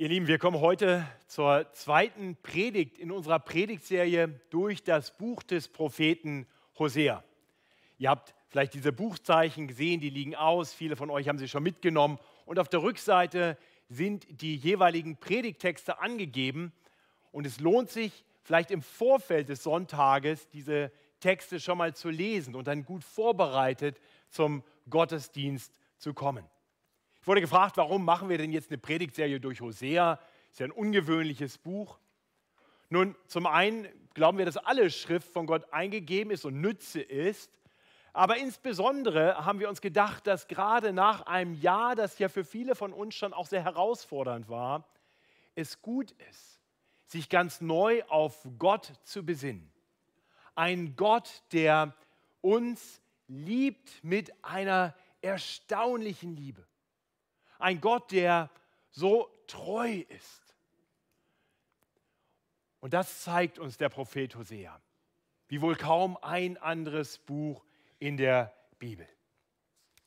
Ihr Lieben, wir kommen heute zur zweiten Predigt in unserer Predigtserie durch das Buch des Propheten Hosea. Ihr habt vielleicht diese Buchzeichen gesehen, die liegen aus. Viele von euch haben sie schon mitgenommen. Und auf der Rückseite sind die jeweiligen Predigtexte angegeben. Und es lohnt sich, vielleicht im Vorfeld des Sonntages diese Texte schon mal zu lesen und dann gut vorbereitet zum Gottesdienst zu kommen. Ich wurde gefragt, warum machen wir denn jetzt eine Predigtserie durch Hosea? Ist ja ein ungewöhnliches Buch. Nun, zum einen glauben wir, dass alle Schrift von Gott eingegeben ist und Nütze ist. Aber insbesondere haben wir uns gedacht, dass gerade nach einem Jahr, das ja für viele von uns schon auch sehr herausfordernd war, es gut ist, sich ganz neu auf Gott zu besinnen. Ein Gott, der uns liebt mit einer erstaunlichen Liebe. Ein Gott, der so treu ist. Und das zeigt uns der Prophet Hosea, wie wohl kaum ein anderes Buch in der Bibel.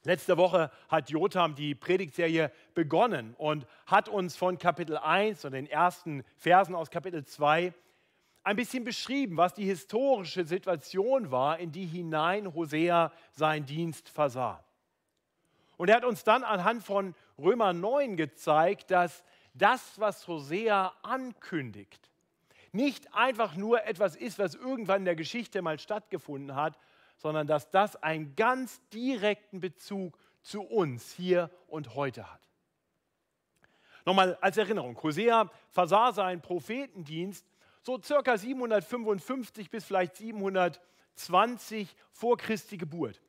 Letzte Woche hat Jotham die Predigtserie begonnen und hat uns von Kapitel 1 und den ersten Versen aus Kapitel 2 ein bisschen beschrieben, was die historische Situation war, in die hinein Hosea seinen Dienst versah. Und er hat uns dann anhand von Römer 9 gezeigt, dass das, was Hosea ankündigt, nicht einfach nur etwas ist, was irgendwann in der Geschichte mal stattgefunden hat, sondern dass das einen ganz direkten Bezug zu uns hier und heute hat. Nochmal als Erinnerung, Hosea versah seinen Prophetendienst so circa 755 bis vielleicht 720 vor Christi Geburt.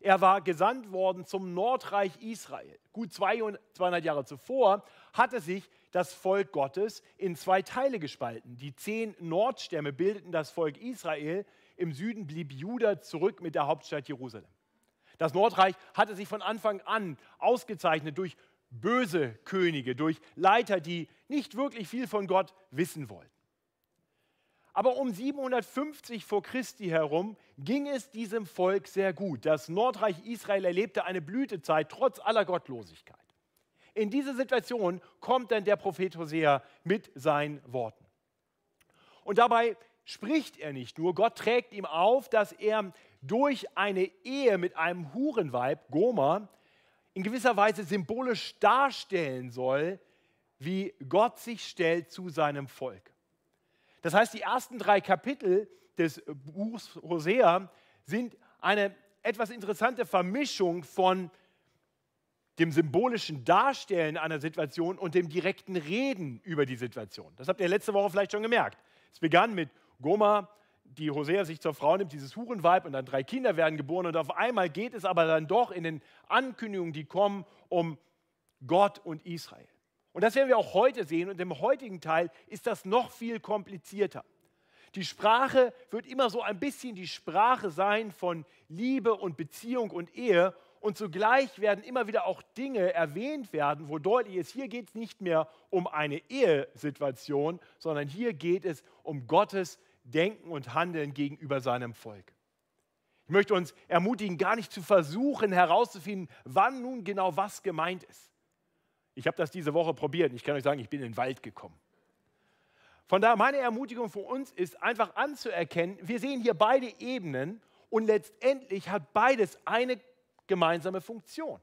Er war gesandt worden zum Nordreich Israel. Gut 200 Jahre zuvor hatte sich das Volk Gottes in zwei Teile gespalten. Die zehn Nordstämme bildeten das Volk Israel. Im Süden blieb Juda zurück mit der Hauptstadt Jerusalem. Das Nordreich hatte sich von Anfang an ausgezeichnet durch böse Könige, durch Leiter, die nicht wirklich viel von Gott wissen wollten. Aber um 750 vor Christi herum ging es diesem Volk sehr gut. Das Nordreich Israel erlebte eine Blütezeit trotz aller Gottlosigkeit. In diese Situation kommt dann der Prophet Hosea mit seinen Worten. Und dabei spricht er nicht nur, Gott trägt ihm auf, dass er durch eine Ehe mit einem Hurenweib, Goma, in gewisser Weise symbolisch darstellen soll, wie Gott sich stellt zu seinem Volk. Das heißt, die ersten drei Kapitel des Buchs Hosea sind eine etwas interessante Vermischung von dem symbolischen Darstellen einer Situation und dem direkten Reden über die Situation. Das habt ihr letzte Woche vielleicht schon gemerkt. Es begann mit Goma, die Hosea sich zur Frau nimmt, dieses Hurenweib, und dann drei Kinder werden geboren. Und auf einmal geht es aber dann doch in den Ankündigungen, die kommen, um Gott und Israel. Und das werden wir auch heute sehen. Und im heutigen Teil ist das noch viel komplizierter. Die Sprache wird immer so ein bisschen die Sprache sein von Liebe und Beziehung und Ehe. Und zugleich werden immer wieder auch Dinge erwähnt werden, wo deutlich ist, hier geht es nicht mehr um eine Ehesituation, sondern hier geht es um Gottes Denken und Handeln gegenüber seinem Volk. Ich möchte uns ermutigen, gar nicht zu versuchen herauszufinden, wann nun genau was gemeint ist. Ich habe das diese Woche probiert ich kann euch sagen, ich bin in den Wald gekommen. Von daher meine Ermutigung für uns ist einfach anzuerkennen, wir sehen hier beide Ebenen und letztendlich hat beides eine gemeinsame Funktion.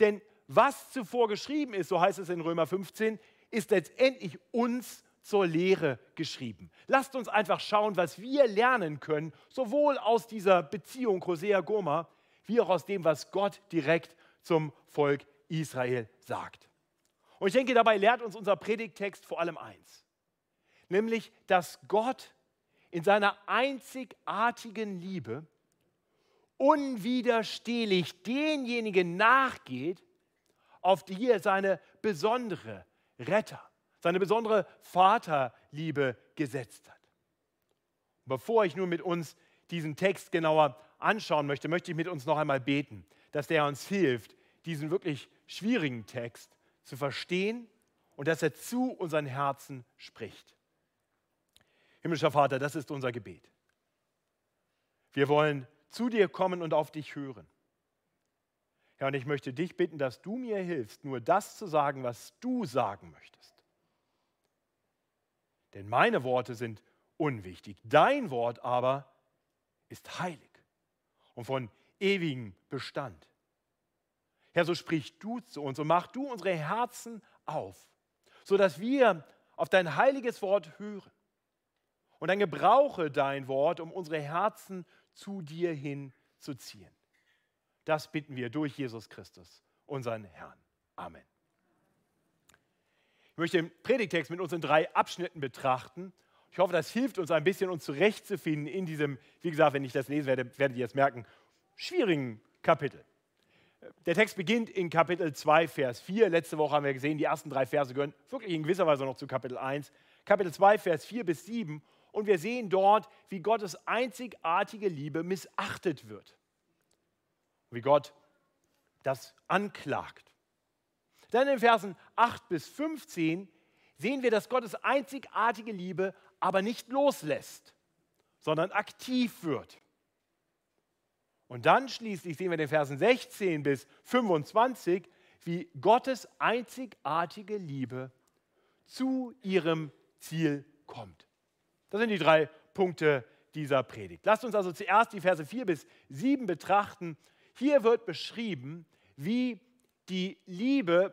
Denn was zuvor geschrieben ist, so heißt es in Römer 15, ist letztendlich uns zur Lehre geschrieben. Lasst uns einfach schauen, was wir lernen können, sowohl aus dieser Beziehung Hosea-Goma, wie auch aus dem, was Gott direkt zum Volk Israel sagt. Und ich denke, dabei lehrt uns unser Predigttext vor allem eins, nämlich, dass Gott in seiner einzigartigen Liebe unwiderstehlich denjenigen nachgeht, auf die er seine besondere Retter, seine besondere Vaterliebe gesetzt hat. bevor ich nun mit uns diesen Text genauer anschauen möchte, möchte ich mit uns noch einmal beten, dass der uns hilft, diesen wirklich schwierigen Text zu verstehen und dass er zu unseren Herzen spricht. Himmlischer Vater, das ist unser Gebet. Wir wollen zu dir kommen und auf dich hören. Herr, und ich möchte dich bitten, dass du mir hilfst, nur das zu sagen, was du sagen möchtest. Denn meine Worte sind unwichtig, dein Wort aber ist heilig und von ewigem Bestand. Herr, so sprich du zu uns und mach du unsere Herzen auf, sodass wir auf dein heiliges Wort hören. Und dann gebrauche dein Wort, um unsere Herzen zu dir hinzuziehen. Das bitten wir durch Jesus Christus, unseren Herrn. Amen. Ich möchte den Predigtext mit uns in drei Abschnitten betrachten. Ich hoffe, das hilft uns ein bisschen, uns zurechtzufinden in diesem, wie gesagt, wenn ich das lese, werde, werdet ihr es merken, schwierigen Kapitel. Der Text beginnt in Kapitel 2, Vers 4. Letzte Woche haben wir gesehen, die ersten drei Verse gehören wirklich in gewisser Weise noch zu Kapitel 1. Kapitel 2, Vers 4 bis 7. Und wir sehen dort, wie Gottes einzigartige Liebe missachtet wird. Wie Gott das anklagt. Dann in Versen 8 bis 15 sehen wir, dass Gottes einzigartige Liebe aber nicht loslässt, sondern aktiv wird. Und dann schließlich sehen wir in den Versen 16 bis 25, wie Gottes einzigartige Liebe zu ihrem Ziel kommt. Das sind die drei Punkte dieser Predigt. Lasst uns also zuerst die Verse 4 bis 7 betrachten. Hier wird beschrieben, wie die Liebe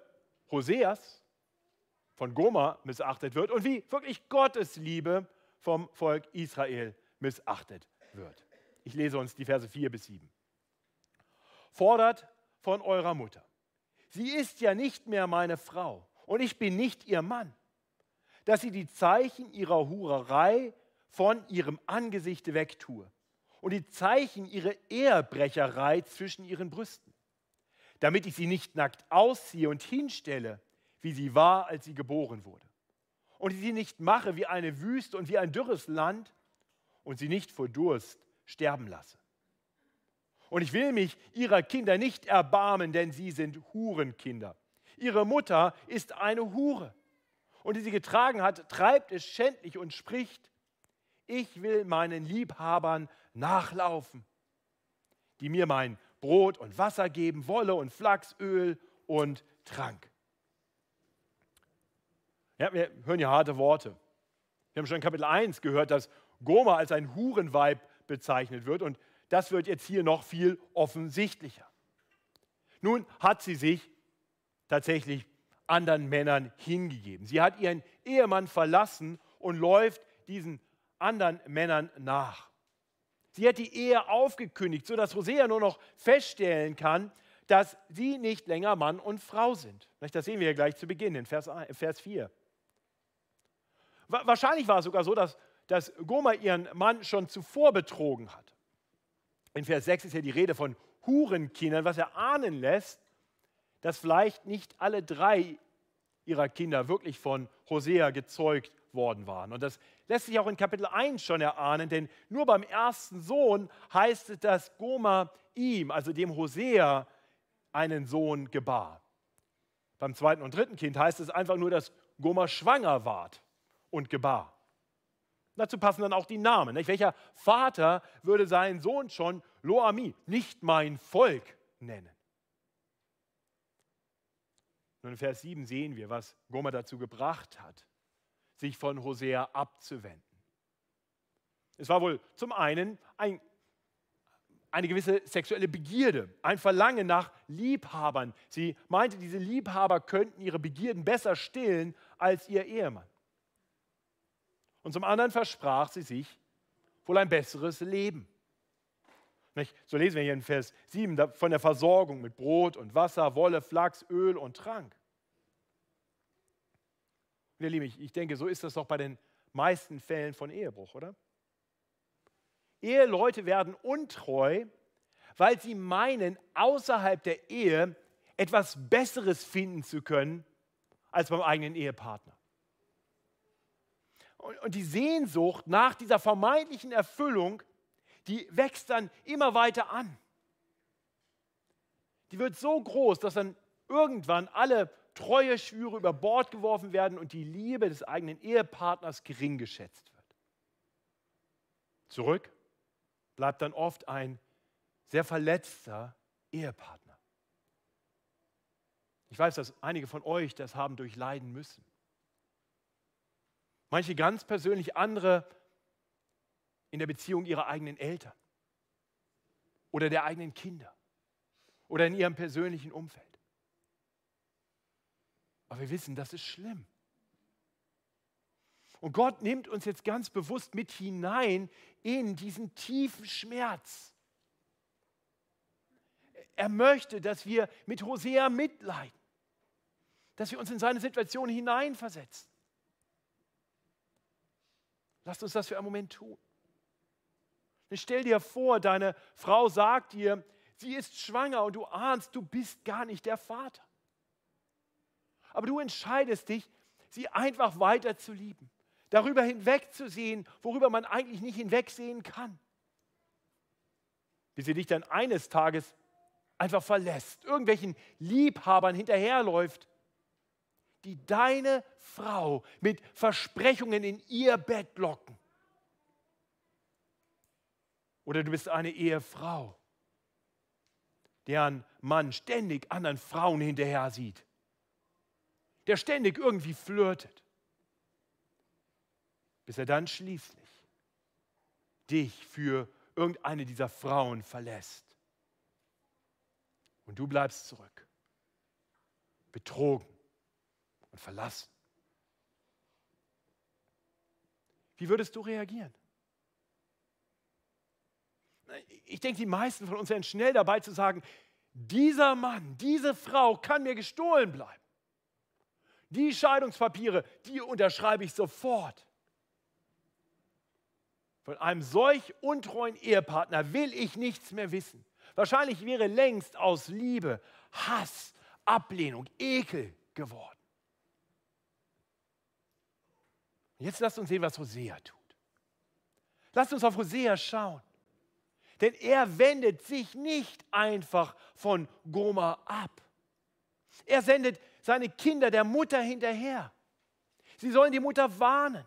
Hoseas von Goma missachtet wird und wie wirklich Gottes Liebe vom Volk Israel missachtet wird. Ich lese uns die Verse 4 bis 7. Fordert von eurer Mutter. Sie ist ja nicht mehr meine Frau und ich bin nicht ihr Mann, dass sie die Zeichen ihrer Hurerei von ihrem Angesicht wegtue und die Zeichen ihrer Ehrbrecherei zwischen ihren Brüsten, damit ich sie nicht nackt ausziehe und hinstelle, wie sie war, als sie geboren wurde, und sie nicht mache wie eine Wüste und wie ein dürres Land, und sie nicht vor Durst sterben lasse. Und ich will mich ihrer Kinder nicht erbarmen, denn sie sind Hurenkinder. Ihre Mutter ist eine Hure. Und die sie getragen hat, treibt es schändlich und spricht, ich will meinen Liebhabern nachlaufen, die mir mein Brot und Wasser geben, Wolle und Flachsöl und Trank. Ja, wir hören hier harte Worte. Wir haben schon in Kapitel 1 gehört, dass Goma als ein Hurenweib bezeichnet wird und das wird jetzt hier noch viel offensichtlicher. Nun hat sie sich tatsächlich anderen Männern hingegeben. Sie hat ihren Ehemann verlassen und läuft diesen anderen Männern nach. Sie hat die Ehe aufgekündigt, sodass Hosea nur noch feststellen kann, dass sie nicht länger Mann und Frau sind. Das sehen wir ja gleich zu Beginn in Vers, 4. Wahrscheinlich war es sogar so, dass, dass Goma ihren Mann schon zuvor betrogen hat. In Vers 6 ist ja die Rede von Hurenkindern, was er ahnen lässt, dass vielleicht nicht alle drei ihrer Kinder wirklich von Hosea gezeugt worden waren. Und das lässt sich auch in Kapitel 1 schon erahnen, denn nur beim ersten Sohn heißt es, dass Goma ihm, also dem Hosea, einen Sohn gebar. Beim zweiten und dritten Kind heißt es einfach nur, dass Goma schwanger ward und gebar. Dazu passen dann auch die Namen. Nicht? Welcher Vater würde seinen Sohn schon Loami, nicht mein Volk, nennen? Und in Vers 7 sehen wir, was Gomer dazu gebracht hat, sich von Hosea abzuwenden. Es war wohl zum einen ein, eine gewisse sexuelle Begierde, ein Verlangen nach Liebhabern. Sie meinte, diese Liebhaber könnten ihre Begierden besser stillen als ihr Ehemann. Und zum anderen versprach sie sich wohl ein besseres Leben. So lesen wir hier in Vers 7 von der Versorgung mit Brot und Wasser, Wolle, Flachs, Öl und Trank. Und ihr Lieben, ich denke, so ist das doch bei den meisten Fällen von Ehebruch, oder? Eheleute werden untreu, weil sie meinen, außerhalb der Ehe etwas Besseres finden zu können als beim eigenen Ehepartner. Und die Sehnsucht nach dieser vermeintlichen Erfüllung, die wächst dann immer weiter an. Die wird so groß, dass dann irgendwann alle treue Schwüre über Bord geworfen werden und die Liebe des eigenen Ehepartners gering geschätzt wird. Zurück bleibt dann oft ein sehr verletzter Ehepartner. Ich weiß, dass einige von euch das haben durchleiden müssen. Manche ganz persönlich, andere in der Beziehung ihrer eigenen Eltern oder der eigenen Kinder oder in ihrem persönlichen Umfeld. Aber wir wissen, das ist schlimm. Und Gott nimmt uns jetzt ganz bewusst mit hinein in diesen tiefen Schmerz. Er möchte, dass wir mit Hosea mitleiden, dass wir uns in seine Situation hineinversetzen. Lasst uns das für einen Moment tun. Stell dir vor, deine Frau sagt dir, sie ist schwanger und du ahnst, du bist gar nicht der Vater. Aber du entscheidest dich, sie einfach weiter zu lieben, darüber hinwegzusehen, worüber man eigentlich nicht hinwegsehen kann. Bis sie dich dann eines Tages einfach verlässt, irgendwelchen Liebhabern hinterherläuft, die deine Frau mit Versprechungen in ihr Bett locken. Oder du bist eine Ehefrau, deren Mann ständig anderen Frauen hinterher sieht, der ständig irgendwie flirtet, bis er dann schließlich dich für irgendeine dieser Frauen verlässt. Und du bleibst zurück, betrogen und verlassen. Wie würdest du reagieren? Ich denke, die meisten von uns wären schnell dabei zu sagen, dieser Mann, diese Frau kann mir gestohlen bleiben. Die Scheidungspapiere, die unterschreibe ich sofort. Von einem solch untreuen Ehepartner will ich nichts mehr wissen. Wahrscheinlich wäre längst aus Liebe Hass, Ablehnung, Ekel geworden. Jetzt lasst uns sehen, was Hosea tut. Lasst uns auf Hosea schauen. Denn er wendet sich nicht einfach von Goma ab. Er sendet seine Kinder der Mutter hinterher. Sie sollen die Mutter warnen.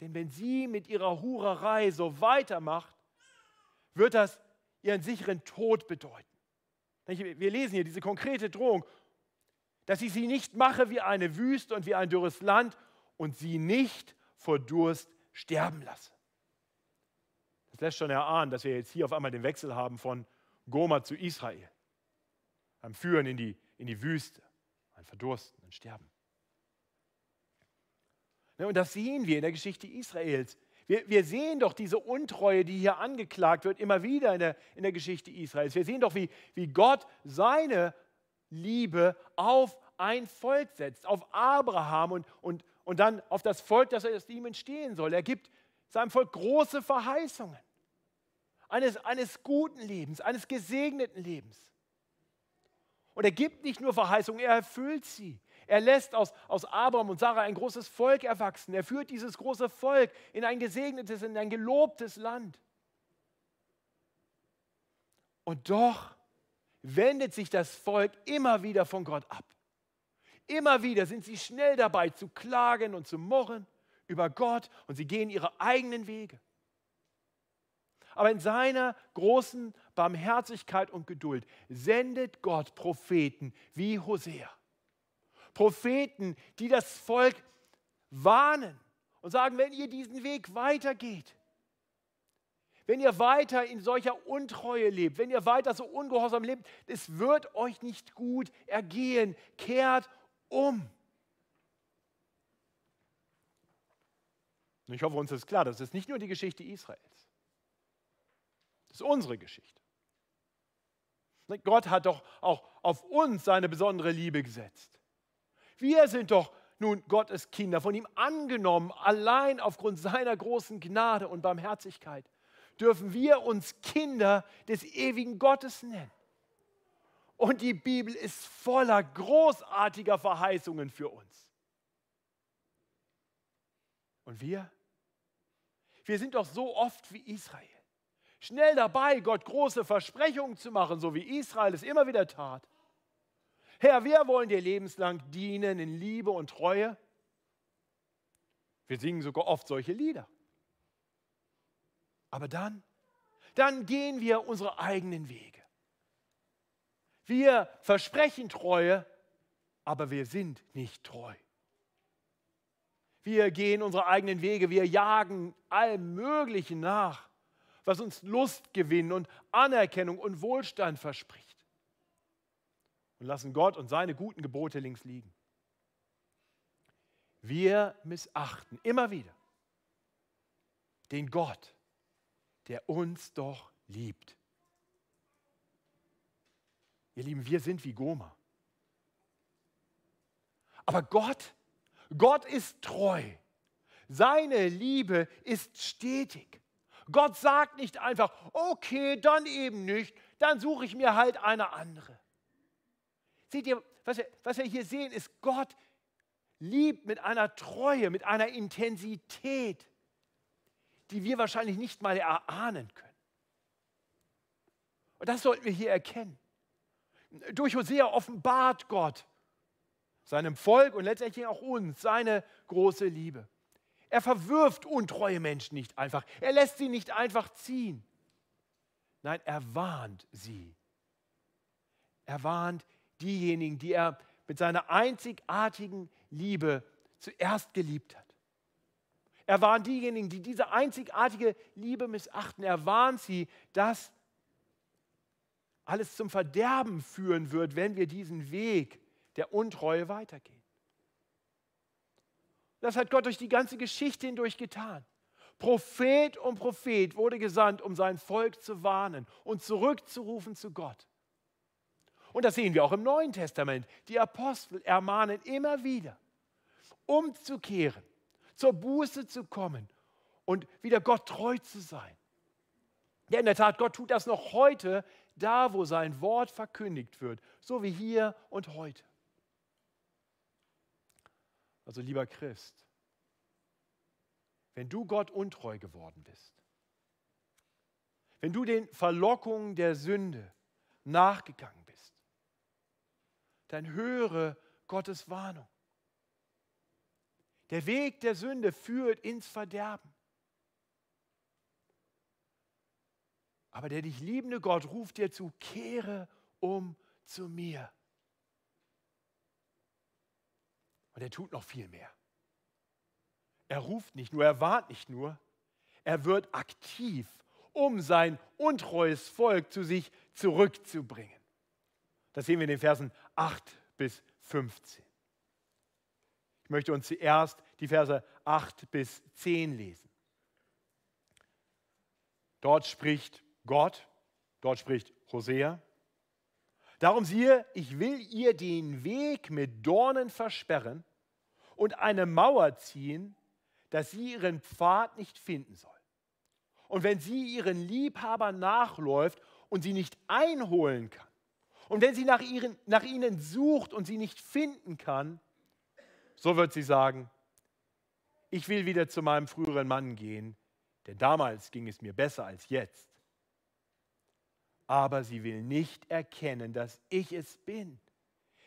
Denn wenn sie mit ihrer Hurerei so weitermacht, wird das ihren sicheren Tod bedeuten. Wir lesen hier diese konkrete Drohung, dass ich sie nicht mache wie eine Wüste und wie ein dürres Land und sie nicht vor Durst sterben lasse. Das lässt schon erahnen, dass wir jetzt hier auf einmal den Wechsel haben von Goma zu Israel. Beim Führen in die, in die Wüste, ein Verdursten, ein Sterben. Und das sehen wir in der Geschichte Israels. Wir, wir, sehen doch diese Untreue, die hier angeklagt wird, immer wieder in der, in der Geschichte Israels. Wir sehen doch, wie, wie Gott seine Liebe auf ein Volk setzt, auf Abraham und, und, und dann auf das Volk, das aus ihm entstehen soll. Er gibt seinem Volk große Verheißungen eines, eines guten Lebens, eines gesegneten Lebens. Und er gibt nicht nur Verheißungen, er erfüllt sie. Er lässt aus, aus Abraham und Sarah ein großes Volk erwachsen. Er führt dieses große Volk in ein gesegnetes, in ein gelobtes Land. Und doch wendet sich das Volk immer wieder von Gott ab. Immer wieder sind sie schnell dabei zu klagen und zu murren über Gott und sie gehen ihre eigenen Wege. Aber in seiner großen Barmherzigkeit und Geduld sendet Gott Propheten wie Hosea. Propheten, die das Volk warnen und sagen, wenn ihr diesen Weg weitergeht, wenn ihr weiter in solcher Untreue lebt, wenn ihr weiter so ungehorsam lebt, es wird euch nicht gut ergehen. Kehrt um. Ich hoffe, uns ist klar, das ist nicht nur die Geschichte Israels. Das ist unsere Geschichte. Gott hat doch auch auf uns seine besondere Liebe gesetzt. Wir sind doch nun Gottes Kinder, von ihm angenommen, allein aufgrund seiner großen Gnade und Barmherzigkeit dürfen wir uns Kinder des ewigen Gottes nennen. Und die Bibel ist voller großartiger Verheißungen für uns. Und wir? Wir sind doch so oft wie Israel schnell dabei, Gott große Versprechungen zu machen, so wie Israel es immer wieder tat. Herr, wir wollen dir lebenslang dienen in Liebe und Treue. Wir singen sogar oft solche Lieder. Aber dann, dann gehen wir unsere eigenen Wege. Wir versprechen Treue, aber wir sind nicht treu. Wir gehen unsere eigenen Wege, wir jagen allem Möglichen nach, was uns Lustgewinn und Anerkennung und Wohlstand verspricht. Und lassen Gott und seine guten Gebote links liegen. Wir missachten immer wieder den Gott, der uns doch liebt. Ihr Lieben, wir sind wie Goma. Aber Gott, Gott ist treu. Seine Liebe ist stetig. Gott sagt nicht einfach, okay, dann eben nicht, dann suche ich mir halt eine andere. Seht ihr, was wir, was wir hier sehen, ist, Gott liebt mit einer Treue, mit einer Intensität, die wir wahrscheinlich nicht mal erahnen können. Und das sollten wir hier erkennen. Durch Hosea offenbart Gott seinem Volk und letztendlich auch uns seine große Liebe. Er verwirft untreue Menschen nicht einfach. Er lässt sie nicht einfach ziehen. Nein, er warnt sie. Er warnt diejenigen, die er mit seiner einzigartigen Liebe zuerst geliebt hat. Er warnt diejenigen, die diese einzigartige Liebe missachten. Er warnt sie, dass alles zum Verderben führen wird, wenn wir diesen Weg der Untreue weitergehen. Das hat Gott durch die ganze Geschichte hindurch getan. Prophet um Prophet wurde gesandt, um sein Volk zu warnen und zurückzurufen zu Gott. Und das sehen wir auch im Neuen Testament. Die Apostel ermahnen immer wieder, umzukehren, zur Buße zu kommen und wieder Gott treu zu sein. Ja, in der Tat, Gott tut das noch heute, da wo sein Wort verkündigt wird, so wie hier und heute. Also lieber Christ, wenn du Gott untreu geworden bist, wenn du den Verlockungen der Sünde nachgegangen bist, dann höre Gottes Warnung. Der Weg der Sünde führt ins Verderben. Aber der dich liebende Gott ruft dir zu, kehre um zu mir. Und er tut noch viel mehr. Er ruft nicht nur, er warnt nicht nur, er wird aktiv, um sein untreues Volk zu sich zurückzubringen. Das sehen wir in den Versen 8 bis 15. Ich möchte uns zuerst die Verse 8 bis 10 lesen. Dort spricht Gott, dort spricht Hosea. Darum siehe, ich will ihr den Weg mit Dornen versperren und eine Mauer ziehen, dass sie ihren Pfad nicht finden soll. Und wenn sie ihren Liebhaber nachläuft und sie nicht einholen kann, und wenn sie nach, ihren, nach ihnen sucht und sie nicht finden kann, so wird sie sagen, ich will wieder zu meinem früheren Mann gehen, denn damals ging es mir besser als jetzt. Aber sie will nicht erkennen, dass ich es bin,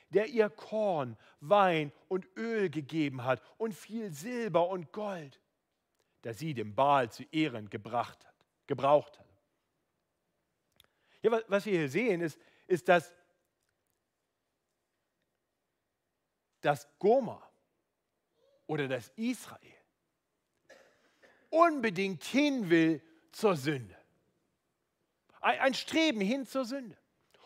der ihr Korn, Wein und Öl gegeben hat und viel Silber und Gold, das sie dem Baal zu Ehren gebracht hat, gebraucht hat. Ja, was wir hier sehen, ist, ist dass, dass Goma oder dass Israel unbedingt hin will zur Sünde. Ein, ein Streben hin zur Sünde.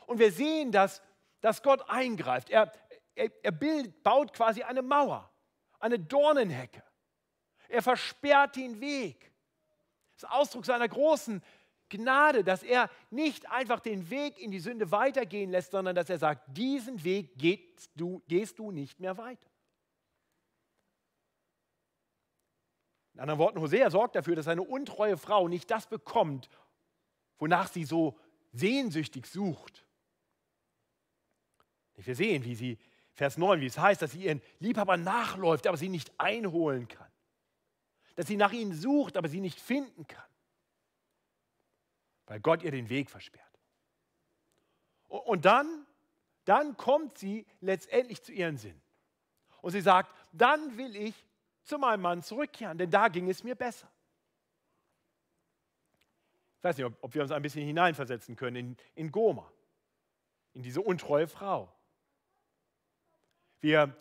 Und wir sehen, dass dass Gott eingreift. Er, er, er bild, baut quasi eine Mauer, eine Dornenhecke. Er versperrt den Weg. Das ist Ausdruck seiner großen Gnade, dass er nicht einfach den Weg in die Sünde weitergehen lässt, sondern dass er sagt, diesen Weg gehst du, gehst du nicht mehr weiter. In anderen Worten, Hosea sorgt dafür, dass eine untreue Frau nicht das bekommt, wonach sie so sehnsüchtig sucht. Wir sehen, wie sie, Vers 9, wie es heißt, dass sie ihren Liebhaber nachläuft, aber sie nicht einholen kann. Dass sie nach ihnen sucht, aber sie nicht finden kann. Weil Gott ihr den Weg versperrt. Und dann, dann kommt sie letztendlich zu ihren Sinn. Und sie sagt, dann will ich zu meinem Mann zurückkehren, denn da ging es mir besser. Ich weiß nicht, ob, ob wir uns ein bisschen hineinversetzen können in, in Goma. in diese untreue Frau. Wir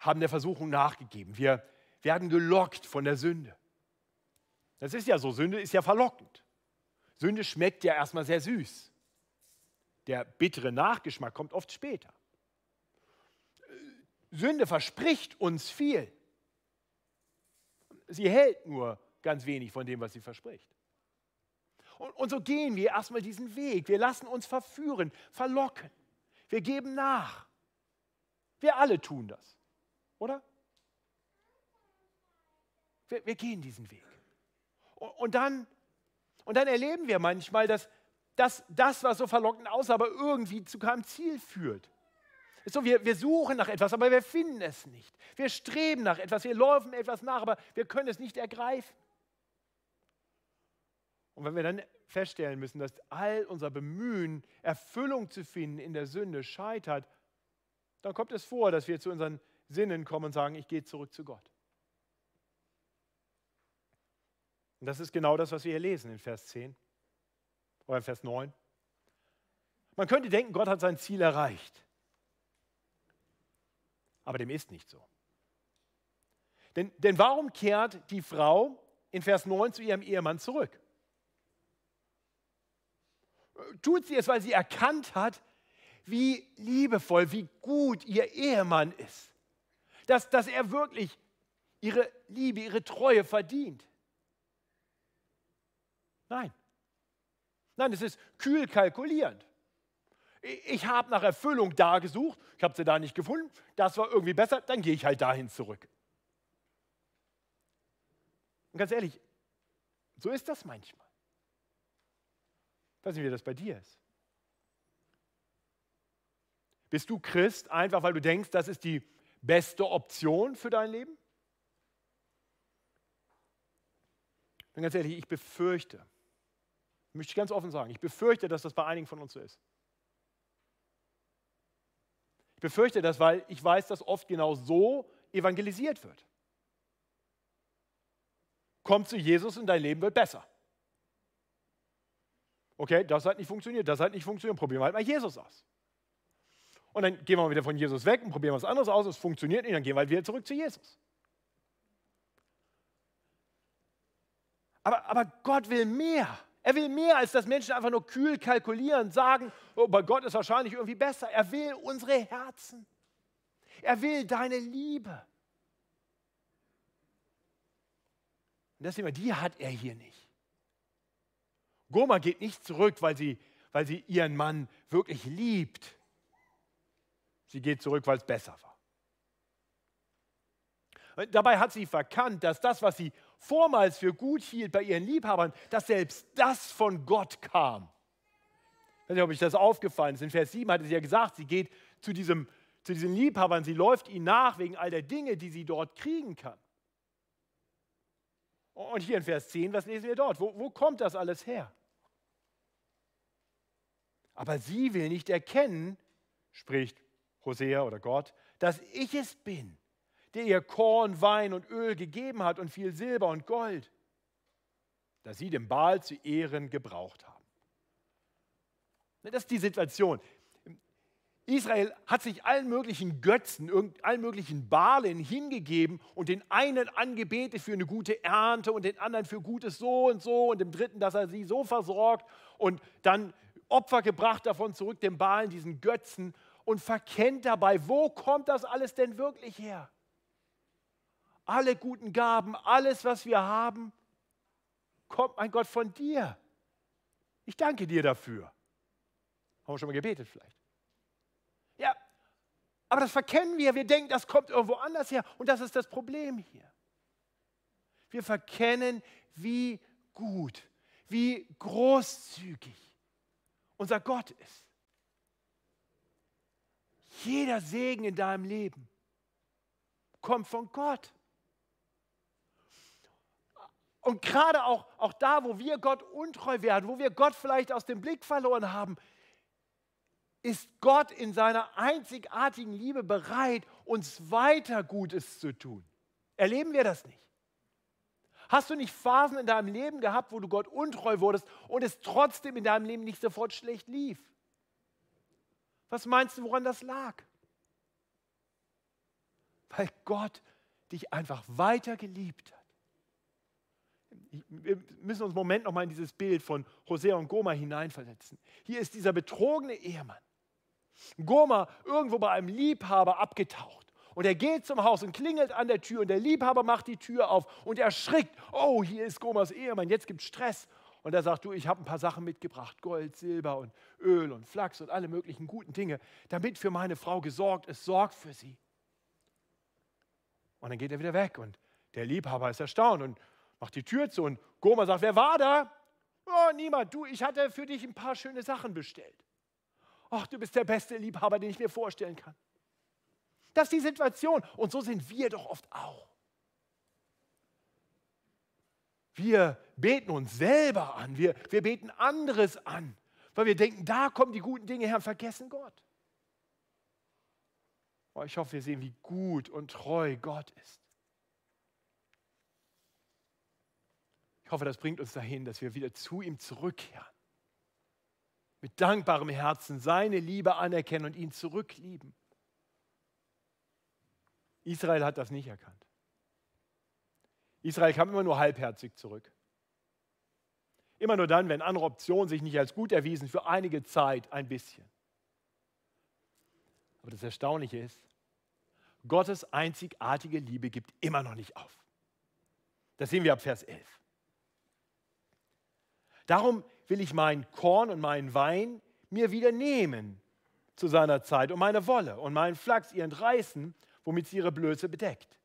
haben der Versuchung nachgegeben. Wir werden gelockt von der Sünde. Das ist ja so, Sünde ist ja verlockend. Sünde schmeckt ja erstmal sehr süß. Der bittere Nachgeschmack kommt oft später. Sünde verspricht uns viel. Sie hält nur ganz wenig von dem, was sie verspricht. Und, und so gehen wir erstmal diesen Weg. Wir lassen uns verführen, verlocken. Wir geben nach. Wir alle tun das, oder? Wir, wir gehen diesen Weg. Und, und, dann, und dann erleben wir manchmal, dass, dass das, was so verlockend aussah, aber irgendwie zu keinem Ziel führt. So, wir, wir suchen nach etwas, aber wir finden es nicht. Wir streben nach etwas, wir laufen etwas nach, aber wir können es nicht ergreifen. Und wenn wir dann feststellen müssen, dass all unser Bemühen, Erfüllung zu finden in der Sünde scheitert, dann kommt es vor, dass wir zu unseren Sinnen kommen und sagen, ich gehe zurück zu Gott. Und das ist genau das, was wir hier lesen in Vers 10 oder in Vers 9. Man könnte denken, Gott hat sein Ziel erreicht. Aber dem ist nicht so. Denn, denn warum kehrt die Frau in Vers 9 zu ihrem Ehemann zurück? Tut sie es, weil sie erkannt hat, wie liebevoll, wie gut ihr Ehemann ist. Dass, dass er wirklich ihre Liebe, ihre Treue verdient. Nein. Nein, es ist kühl kalkulierend. Ich habe nach Erfüllung da gesucht, ich habe sie da nicht gefunden, das war irgendwie besser, dann gehe ich halt dahin zurück. Und ganz ehrlich, so ist das manchmal. Ich weiß nicht, wie das bei dir ist. Bist du Christ einfach, weil du denkst, das ist die beste Option für dein Leben? Und ganz ehrlich, ich befürchte, möchte ich ganz offen sagen, ich befürchte, dass das bei einigen von uns so ist. Befürchte das, weil ich weiß, dass oft genau so evangelisiert wird. Komm zu Jesus und dein Leben wird besser. Okay, das hat nicht funktioniert, das hat nicht funktioniert, probieren wir halt mal Jesus aus. Und dann gehen wir mal wieder von Jesus weg und probieren was anderes aus, es funktioniert nicht, dann gehen wir halt wieder zurück zu Jesus. Aber, aber Gott will mehr. Er will mehr, als dass Menschen einfach nur kühl kalkulieren, sagen, oh, bei Gott ist wahrscheinlich irgendwie besser. Er will unsere Herzen. Er will deine Liebe. Und das immer, die hat er hier nicht. Goma geht nicht zurück, weil sie, weil sie ihren Mann wirklich liebt. Sie geht zurück, weil es besser war. Und dabei hat sie verkannt, dass das, was sie vormals für gut hielt bei ihren Liebhabern, dass selbst das von Gott kam. Ich weiß nicht, ob euch das aufgefallen ist. In Vers 7 hat sie ja gesagt, sie geht zu, diesem, zu diesen Liebhabern, sie läuft ihnen nach wegen all der Dinge, die sie dort kriegen kann. Und hier in Vers 10, was lesen wir dort? Wo, wo kommt das alles her? Aber sie will nicht erkennen, spricht Hosea oder Gott, dass ich es bin, der ihr Korn, Wein und Öl gegeben hat und viel Silber und Gold, dass sie dem Baal zu Ehren gebraucht haben. Das ist die Situation. Israel hat sich allen möglichen Götzen, allen möglichen Balen hingegeben und den einen angebetet für eine gute Ernte und den anderen für gutes so und so und dem dritten, dass er sie so versorgt und dann Opfer gebracht davon zurück dem Balen, diesen Götzen und verkennt dabei, wo kommt das alles denn wirklich her? Alle guten Gaben, alles, was wir haben, kommt, mein Gott, von dir. Ich danke dir dafür. Haben wir schon mal gebetet vielleicht? Ja, aber das verkennen wir. Wir denken, das kommt irgendwo anders her. Und das ist das Problem hier. Wir verkennen, wie gut, wie großzügig unser Gott ist. Jeder Segen in deinem Leben kommt von Gott. Und gerade auch, auch da, wo wir Gott untreu werden, wo wir Gott vielleicht aus dem Blick verloren haben, ist Gott in seiner einzigartigen Liebe bereit, uns weiter Gutes zu tun. Erleben wir das nicht? Hast du nicht Phasen in deinem Leben gehabt, wo du Gott untreu wurdest und es trotzdem in deinem Leben nicht sofort schlecht lief? Was meinst du, woran das lag? Weil Gott dich einfach weiter geliebt hat. Wir müssen uns einen Moment nochmal in dieses Bild von Hosea und Goma hineinversetzen. Hier ist dieser betrogene Ehemann. Goma irgendwo bei einem Liebhaber abgetaucht. Und er geht zum Haus und klingelt an der Tür und der Liebhaber macht die Tür auf und erschrickt. Oh, hier ist Gomas Ehemann, jetzt gibt es Stress. Und er sagt, du, ich habe ein paar Sachen mitgebracht, Gold, Silber und Öl und Flachs und alle möglichen guten Dinge, damit für meine Frau gesorgt ist, sorgt für sie. Und dann geht er wieder weg und der Liebhaber ist erstaunt und macht die Tür zu und Goma sagt, wer war da? Oh, niemand, du, ich hatte für dich ein paar schöne Sachen bestellt. Ach, du bist der beste Liebhaber, den ich mir vorstellen kann. Das ist die Situation. Und so sind wir doch oft auch. Wir beten uns selber an, wir, wir beten anderes an, weil wir denken, da kommen die guten Dinge her und vergessen Gott. Oh, ich hoffe, wir sehen, wie gut und treu Gott ist. Hoffe, das bringt uns dahin, dass wir wieder zu ihm zurückkehren. Mit dankbarem Herzen seine Liebe anerkennen und ihn zurücklieben. Israel hat das nicht erkannt. Israel kam immer nur halbherzig zurück. Immer nur dann, wenn andere Optionen sich nicht als gut erwiesen, für einige Zeit ein bisschen. Aber das Erstaunliche ist, Gottes einzigartige Liebe gibt immer noch nicht auf. Das sehen wir ab Vers 11. Darum will ich mein Korn und meinen Wein mir wieder nehmen zu seiner Zeit und meine Wolle und meinen Flachs ihr entreißen womit sie ihre Blöße bedeckt.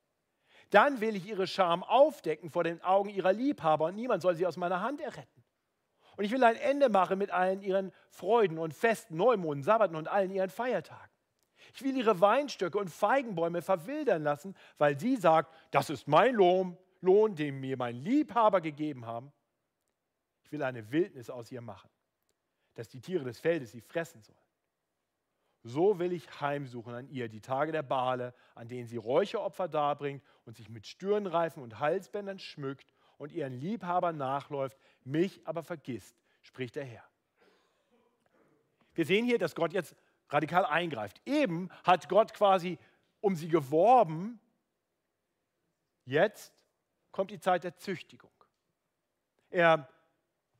Dann will ich ihre Scham aufdecken vor den Augen ihrer Liebhaber und niemand soll sie aus meiner Hand erretten. Und ich will ein Ende machen mit allen ihren Freuden und Festen, Neumonden, Sabbaten und allen ihren Feiertagen. Ich will ihre Weinstöcke und Feigenbäume verwildern lassen, weil sie sagt, das ist mein Lohn, Lohn, den mir mein Liebhaber gegeben haben. Ich will eine Wildnis aus ihr machen, dass die Tiere des Feldes sie fressen sollen. So will ich heimsuchen an ihr die Tage der Bale, an denen sie Räucheropfer darbringt und sich mit Stirnreifen und Halsbändern schmückt und ihren Liebhabern nachläuft, mich aber vergisst, spricht der Herr. Wir sehen hier, dass Gott jetzt radikal eingreift. Eben hat Gott quasi um sie geworben. Jetzt kommt die Zeit der Züchtigung. Er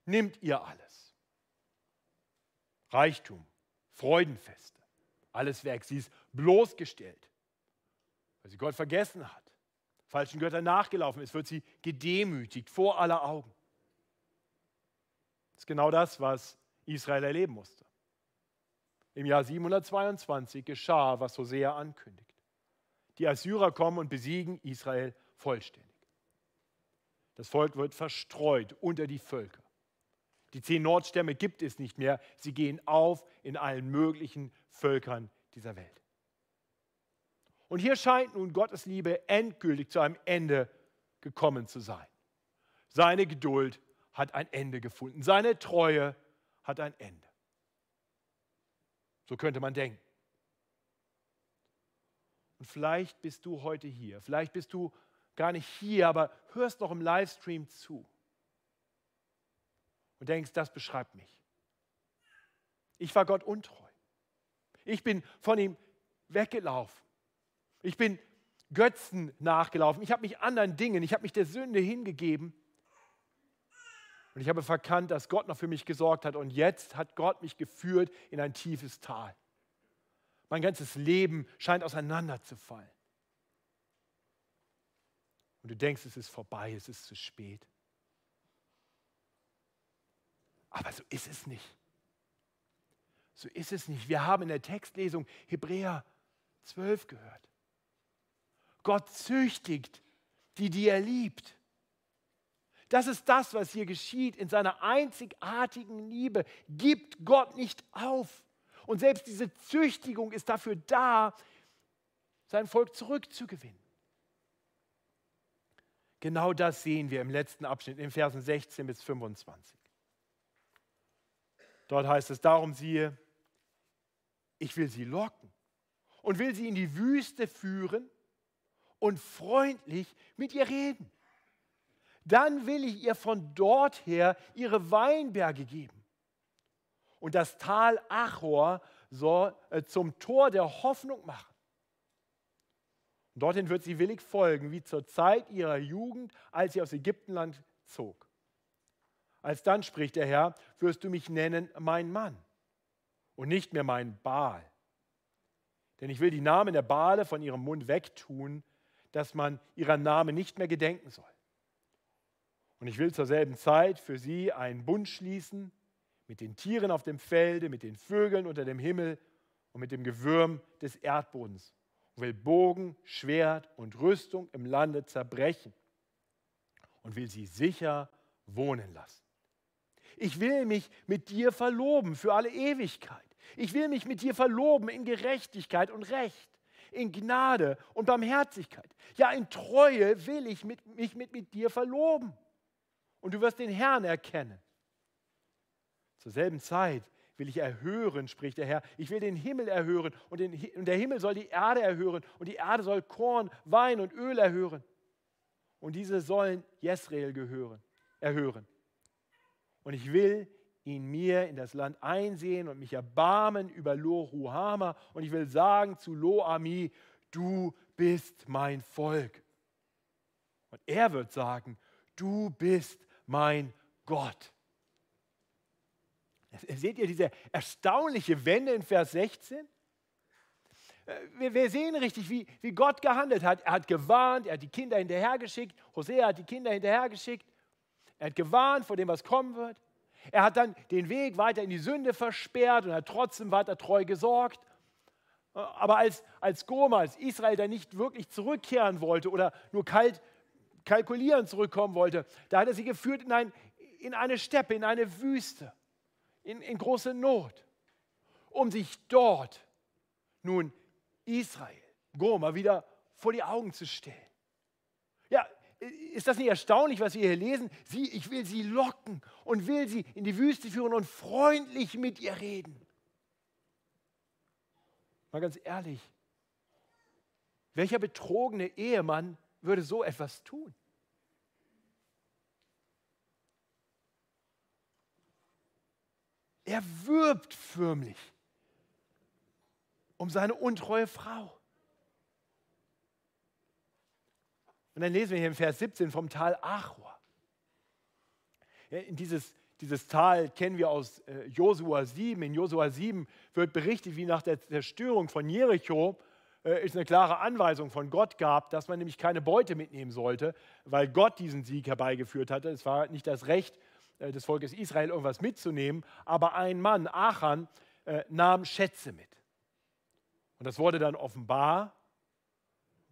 nimmt ihr alles. Reichtum, Freudenfest, alles weg. Sie ist bloßgestellt, weil sie Gott vergessen hat, falschen Göttern nachgelaufen ist, wird sie gedemütigt vor aller Augen. Das ist genau das, was Israel erleben musste. Im Jahr 722 geschah, was Hosea ankündigt. Die Assyrer kommen und besiegen Israel vollständig. Das Volk wird verstreut unter die Völker. Die zehn Nordstämme gibt es nicht mehr. Sie gehen auf in allen möglichen Völkern dieser Welt. Und hier scheint nun Gottes Liebe endgültig zu einem Ende gekommen zu sein. Seine Geduld hat ein Ende gefunden. Seine Treue hat ein Ende. So könnte man denken. Und vielleicht bist du heute hier, vielleicht bist du gar nicht hier, aber hörst noch im Livestream zu und denkst, das beschreibt mich. Ich war Gott untreu. Ich bin von ihm weggelaufen. Ich bin Götzen nachgelaufen. Ich habe mich anderen Dingen, ich habe mich der Sünde hingegeben. Und ich habe verkannt, dass Gott noch für mich gesorgt hat. Und jetzt hat Gott mich geführt in ein tiefes Tal. Mein ganzes Leben scheint auseinanderzufallen. Und du denkst, es ist vorbei, es ist zu spät. Aber so ist es nicht. So ist es nicht. Wir haben in der Textlesung Hebräer 12 gehört. Gott züchtigt die, die er liebt. Das ist das, was hier geschieht in seiner einzigartigen Liebe. Gibt Gott nicht auf. Und selbst diese Züchtigung ist dafür da, sein Volk zurückzugewinnen. Genau das sehen wir im letzten Abschnitt, in Versen 16 bis 25. Dort heißt es, darum siehe, ich will sie locken und will sie in die Wüste führen und freundlich mit ihr reden. Dann will ich ihr von dort her ihre Weinberge geben. Und das Tal Achor soll, äh, zum Tor der Hoffnung machen. Dorthin wird sie willig folgen, wie zur Zeit ihrer Jugend, als sie aus Ägyptenland zog. Alsdann spricht der Herr, wirst du mich nennen mein Mann und nicht mehr mein Baal. Denn ich will die Namen der Baale von ihrem Mund wegtun, dass man ihrer Namen nicht mehr gedenken soll. Und ich will zur selben Zeit für sie einen Bund schließen mit den Tieren auf dem Felde, mit den Vögeln unter dem Himmel und mit dem Gewürm des Erdbodens. Und will Bogen, Schwert und Rüstung im Lande zerbrechen und will sie sicher wohnen lassen. Ich will mich mit dir verloben für alle Ewigkeit. Ich will mich mit dir verloben in Gerechtigkeit und Recht, in Gnade und Barmherzigkeit. Ja, in Treue will ich mit, mich mit, mit dir verloben. Und du wirst den Herrn erkennen. Zur selben Zeit will ich erhören, spricht der Herr. Ich will den Himmel erhören und, den, und der Himmel soll die Erde erhören und die Erde soll Korn, Wein und Öl erhören. Und diese sollen Jesrael gehören, erhören. Und ich will ihn mir in das Land einsehen und mich erbarmen über Lo-Ruhama. Und ich will sagen zu Lo-Ami, du bist mein Volk. Und er wird sagen, du bist mein Gott. Seht ihr diese erstaunliche Wende in Vers 16? Äh, wir, sehen richtig, wie, wie Gott gehandelt hat. Er hat gewarnt, er hat die Kinder hinterhergeschickt. Hosea hat die Kinder hinterhergeschickt. Er hat gewarnt vor dem, was kommen wird. Er hat dann den Weg weiter in die Sünde versperrt und hat trotzdem weiter treu gesorgt. Aber als, als Goma, als Israel dann nicht wirklich zurückkehren wollte oder nur kalt kalkulieren zurückkommen wollte, da hat er sie geführt in, ein, in eine Steppe, in eine Wüste, in, in große Not, um sich dort nun Israel, Goma, wieder vor die Augen zu stellen. Ist das nicht erstaunlich, was wir hier lesen? Sie, ich will sie locken und will sie in die Wüste führen und freundlich mit ihr reden. Mal ganz ehrlich, welcher betrogene Ehemann würde so etwas tun? Er wirbt förmlich um seine untreue Frau. Und dann lesen wir hier im Vers 17 vom Tal Achor. Ja, dieses, dieses Tal kennen wir aus äh, Josua 7. In Josua 7 wird berichtet, wie nach der Zerstörung von Jericho äh, es eine klare Anweisung von Gott gab, dass man nämlich keine Beute mitnehmen sollte, weil Gott diesen Sieg herbeigeführt hatte. Es war nicht das Recht äh, des Volkes Israel, irgendwas mitzunehmen, aber ein Mann, Achan, äh, nahm Schätze mit. Und das wurde dann offenbar.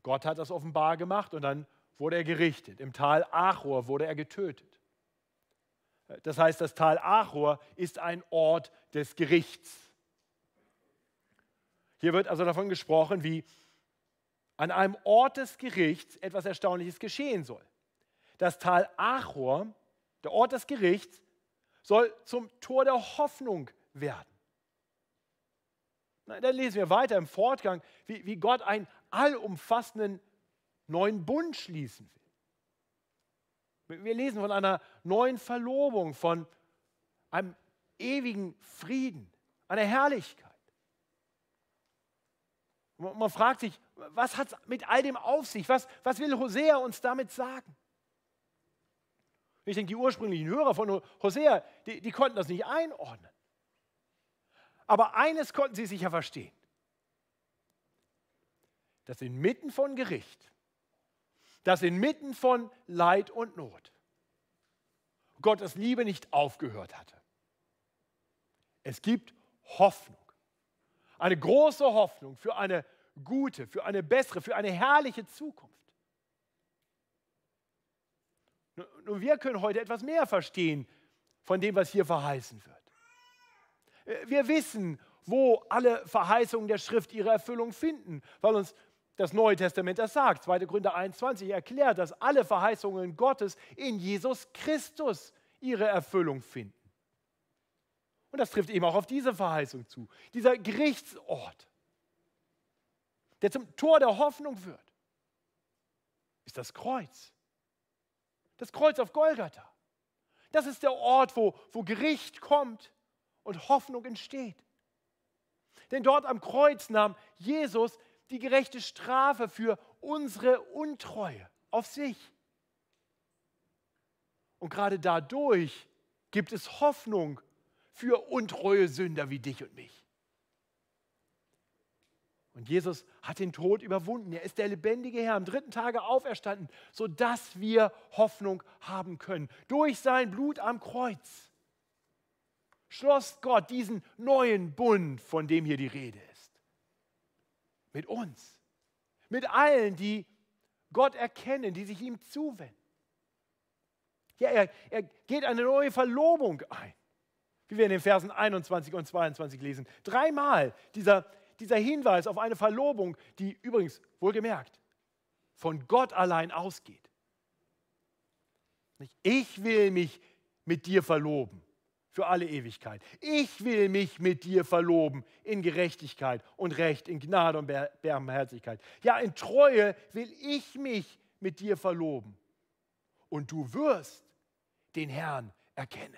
Gott hat das offenbar gemacht und dann wurde er gerichtet. Im Tal Achor wurde er getötet. Das heißt, das Tal Achor ist ein Ort des Gerichts. Hier wird also davon gesprochen, wie an einem Ort des Gerichts etwas Erstaunliches geschehen soll. Das Tal Achor, der Ort des Gerichts, soll zum Tor der Hoffnung werden. Dann lesen wir weiter im Fortgang, wie, wie Gott einen allumfassenden neuen Bund schließen will. Wir lesen von einer neuen Verlobung, von einem ewigen Frieden, einer Herrlichkeit. Man fragt sich, was hat es mit all dem auf sich? Was, was will Hosea uns damit sagen? Ich denke, die ursprünglichen Hörer von Hosea, die, die konnten das nicht einordnen. Aber eines konnten sie sicher verstehen. Dass inmitten von Gericht, dass inmitten von Leid und Not Gottes Liebe nicht aufgehört hatte. Es gibt Hoffnung. Eine große Hoffnung für eine gute, für eine bessere, für eine herrliche Zukunft. Nun, wir können heute etwas mehr verstehen von dem, was hier verheißen wird. Wir wissen, wo alle Verheißungen der Schrift ihre Erfüllung finden, weil uns das Neue Testament das sagt. 2. Gründer 21 erklärt, dass alle Verheißungen Gottes in Jesus Christus ihre Erfüllung finden. Und das trifft eben auch auf diese Verheißung zu. Dieser Gerichtsort, der zum Tor der Hoffnung wird, ist das Kreuz. Das Kreuz auf Golgatha. Das ist der Ort, wo, wo Gericht kommt und Hoffnung entsteht. Denn dort am Kreuz nahm Jesus die gerechte Strafe für unsere Untreue auf sich. Und gerade dadurch gibt es Hoffnung für untreue Sünder wie dich und mich. Und Jesus hat den Tod überwunden. Er ist der lebendige Herr, am dritten Tage auferstanden, sodass wir Hoffnung haben können. Durch sein Blut am Kreuz schloss Gott diesen neuen Bund, von dem hier die Rede ist. Mit uns. Mit allen, die Gott erkennen, die sich ihm zuwenden. Ja, er, er geht eine neue Verlobung ein, wie wir in den Versen 21 und 22 lesen. Dreimal dieser dieser Hinweis auf eine Verlobung, die übrigens, wohlgemerkt, von Gott allein ausgeht. Ich will mich mit dir verloben für alle Ewigkeit. Ich will mich mit dir verloben in Gerechtigkeit und Recht, in Gnade und Barmherzigkeit. Ja, in Treue will ich mich mit dir verloben. Und du wirst den Herrn erkennen.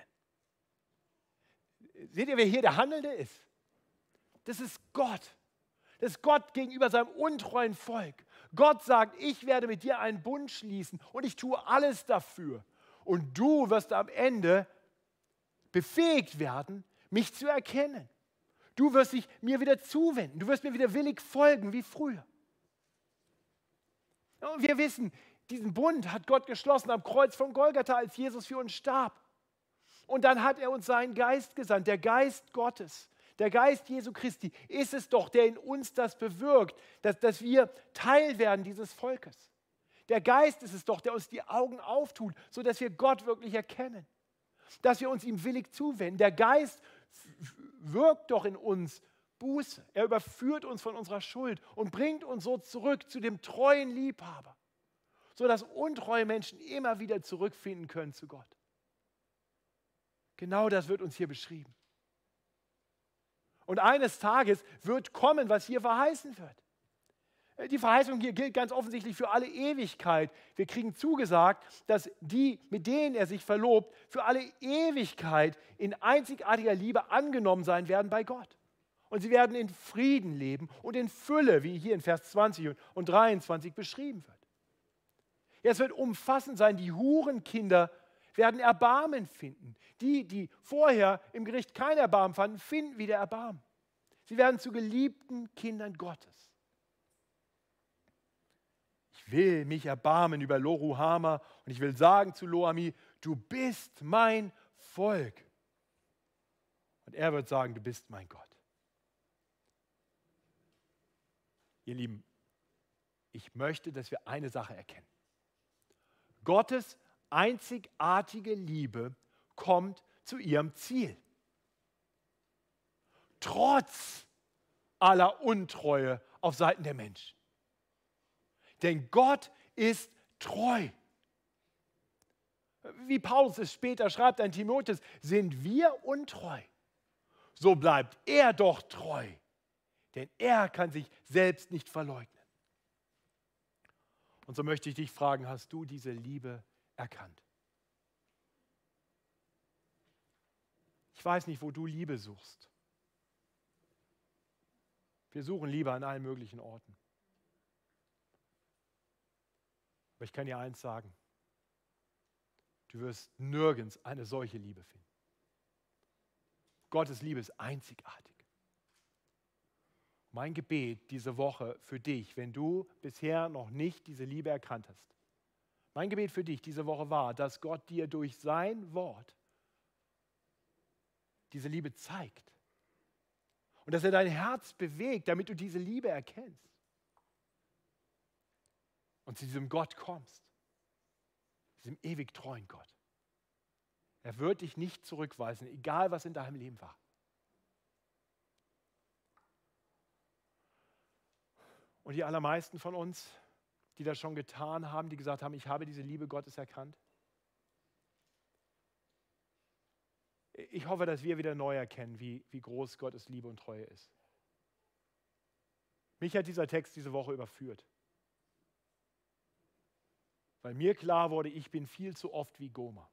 Seht ihr, wer hier der Handelnde ist? Das ist Gott. Das ist Gott gegenüber seinem untreuen Volk. Gott sagt, ich werde mit dir einen Bund schließen und ich tue alles dafür. Und du wirst am Ende befähigt werden, mich zu erkennen. Du wirst dich mir wieder zuwenden. Du wirst mir wieder willig folgen wie früher. Und wir wissen, diesen Bund hat Gott geschlossen am Kreuz von Golgatha, als Jesus für uns starb. Und dann hat er uns seinen Geist gesandt, der Geist Gottes, der Geist Jesu Christi ist es doch, der in uns das bewirkt, dass, dass wir Teil werden dieses Volkes. Der Geist ist es doch, der uns die Augen auftut, sodass wir Gott wirklich erkennen. Dass wir uns ihm willig zuwenden. Der Geist wirkt doch in uns Buße. Er überführt uns von unserer Schuld und bringt uns so zurück zu dem treuen Liebhaber, sodass untreue Menschen immer wieder zurückfinden können zu Gott. Genau das wird uns hier beschrieben. Und eines Tages wird kommen, was hier verheißen wird. Die Verheißung hier gilt ganz offensichtlich für alle Ewigkeit. Wir kriegen zugesagt, dass die, mit denen er sich verlobt, für alle Ewigkeit in einzigartiger Liebe angenommen sein werden bei Gott. Und sie werden in Frieden leben und in Fülle, wie hier in Vers 20 und 23 beschrieben wird. es wird umfassend sein, die Hurenkinder werden Erbarmen finden. Die, die vorher im Gericht kein Erbarmen fanden, finden wieder Erbarmen. Sie werden zu geliebten Kindern Gottes. Will mich erbarmen über Loruhama und ich will sagen zu Loami, du bist mein Volk. Und er wird sagen, du bist mein Gott. Ihr Lieben, ich möchte, dass wir eine Sache erkennen. Gottes einzigartige Liebe kommt zu ihrem Ziel. Trotz aller Untreue auf Seiten der Menschen. Denn Gott ist treu. Wie Paulus es später schreibt an Timotheus, sind wir untreu, so bleibt er doch treu, denn er kann sich selbst nicht verleugnen. Und so möchte ich dich fragen, hast du diese Liebe erkannt. Ich weiß nicht, wo du Liebe suchst. Wir suchen Liebe an allen möglichen Orten. Aber ich kann dir eins sagen. Du wirst nirgends eine solche Liebe finden. Gottes Liebe ist einzigartig. Mein Gebet diese Woche für dich, wenn du bisher noch nicht diese Liebe erkannt hast, mein Gebet für dich diese Woche war, dass Gott dir durch sein Wort diese Liebe zeigt. Und dass er dein Herz bewegt, damit du diese Liebe erkennst. Und zu diesem Gott kommst. Diesem ewig treuen Gott. Er wird dich nicht zurückweisen, egal was in deinem Leben war. Und die allermeisten von uns die das schon getan haben, die gesagt haben, ich habe diese Liebe Gottes erkannt? Ich hoffe, dass wir wieder neu erkennen, wie, wie groß Gottes Liebe und Treue ist. Mich hat dieser Text diese Woche überführt. Weil mir klar wurde, ich bin viel zu oft wie Goma.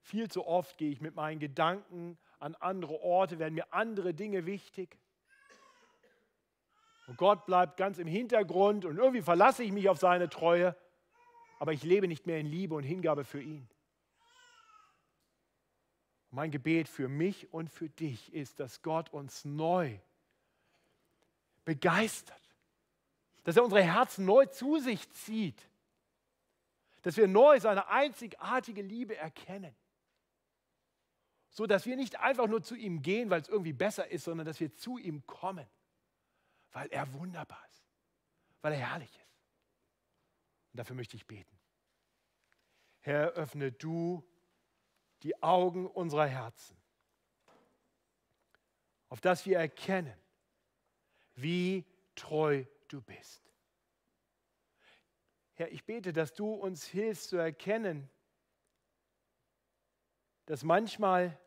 Viel zu oft gehe ich mit meinen Gedanken an andere Orte, werden mir andere Dinge wichtig. Und Gott bleibt ganz im Hintergrund und irgendwie verlasse ich mich auf seine Treue, aber ich lebe nicht mehr in Liebe und Hingabe für ihn. Mein Gebet für mich und für dich ist, dass Gott uns neu begeistert, dass er unsere Herzen neu zu sich zieht, dass wir neu seine einzigartige Liebe erkennen, so dass wir nicht einfach nur zu ihm gehen, weil es irgendwie besser ist, sondern dass wir zu ihm kommen weil er wunderbar ist, weil er herrlich ist. Und dafür möchte ich beten. Herr, öffne du die Augen unserer Herzen, auf dass wir erkennen, wie treu du bist. Herr, ich bete, dass du uns hilfst zu erkennen, dass manchmal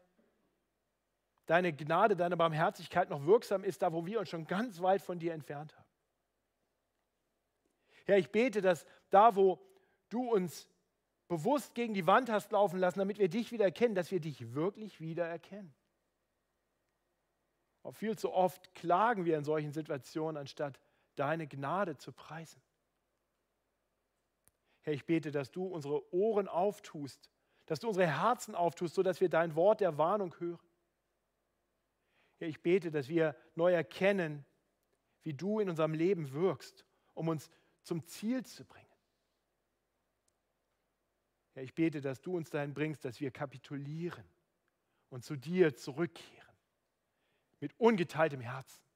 deine Gnade, deine Barmherzigkeit noch wirksam ist, da wo wir uns schon ganz weit von dir entfernt haben. Herr, ich bete, dass da, wo du uns bewusst gegen die Wand hast laufen lassen, damit wir dich wieder erkennen, dass wir dich wirklich wieder erkennen. Auch viel zu oft klagen wir in solchen Situationen, anstatt deine Gnade zu preisen. Herr, ich bete, dass du unsere Ohren auftust, dass du unsere Herzen auftust, sodass wir dein Wort der Warnung hören. Ja, ich bete, dass wir neu erkennen, wie du in unserem Leben wirkst, um uns zum Ziel zu bringen. Ja, ich bete, dass du uns dahin bringst, dass wir kapitulieren und zu dir zurückkehren mit ungeteiltem Herzen.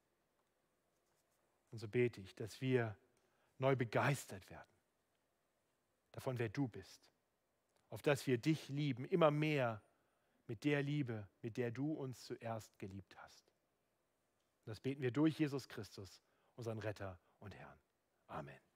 Und so bete ich, dass wir neu begeistert werden davon, wer du bist, auf dass wir dich lieben, immer mehr mit der Liebe, mit der du uns zuerst geliebt hast. Und das beten wir durch Jesus Christus, unseren Retter und Herrn. Amen.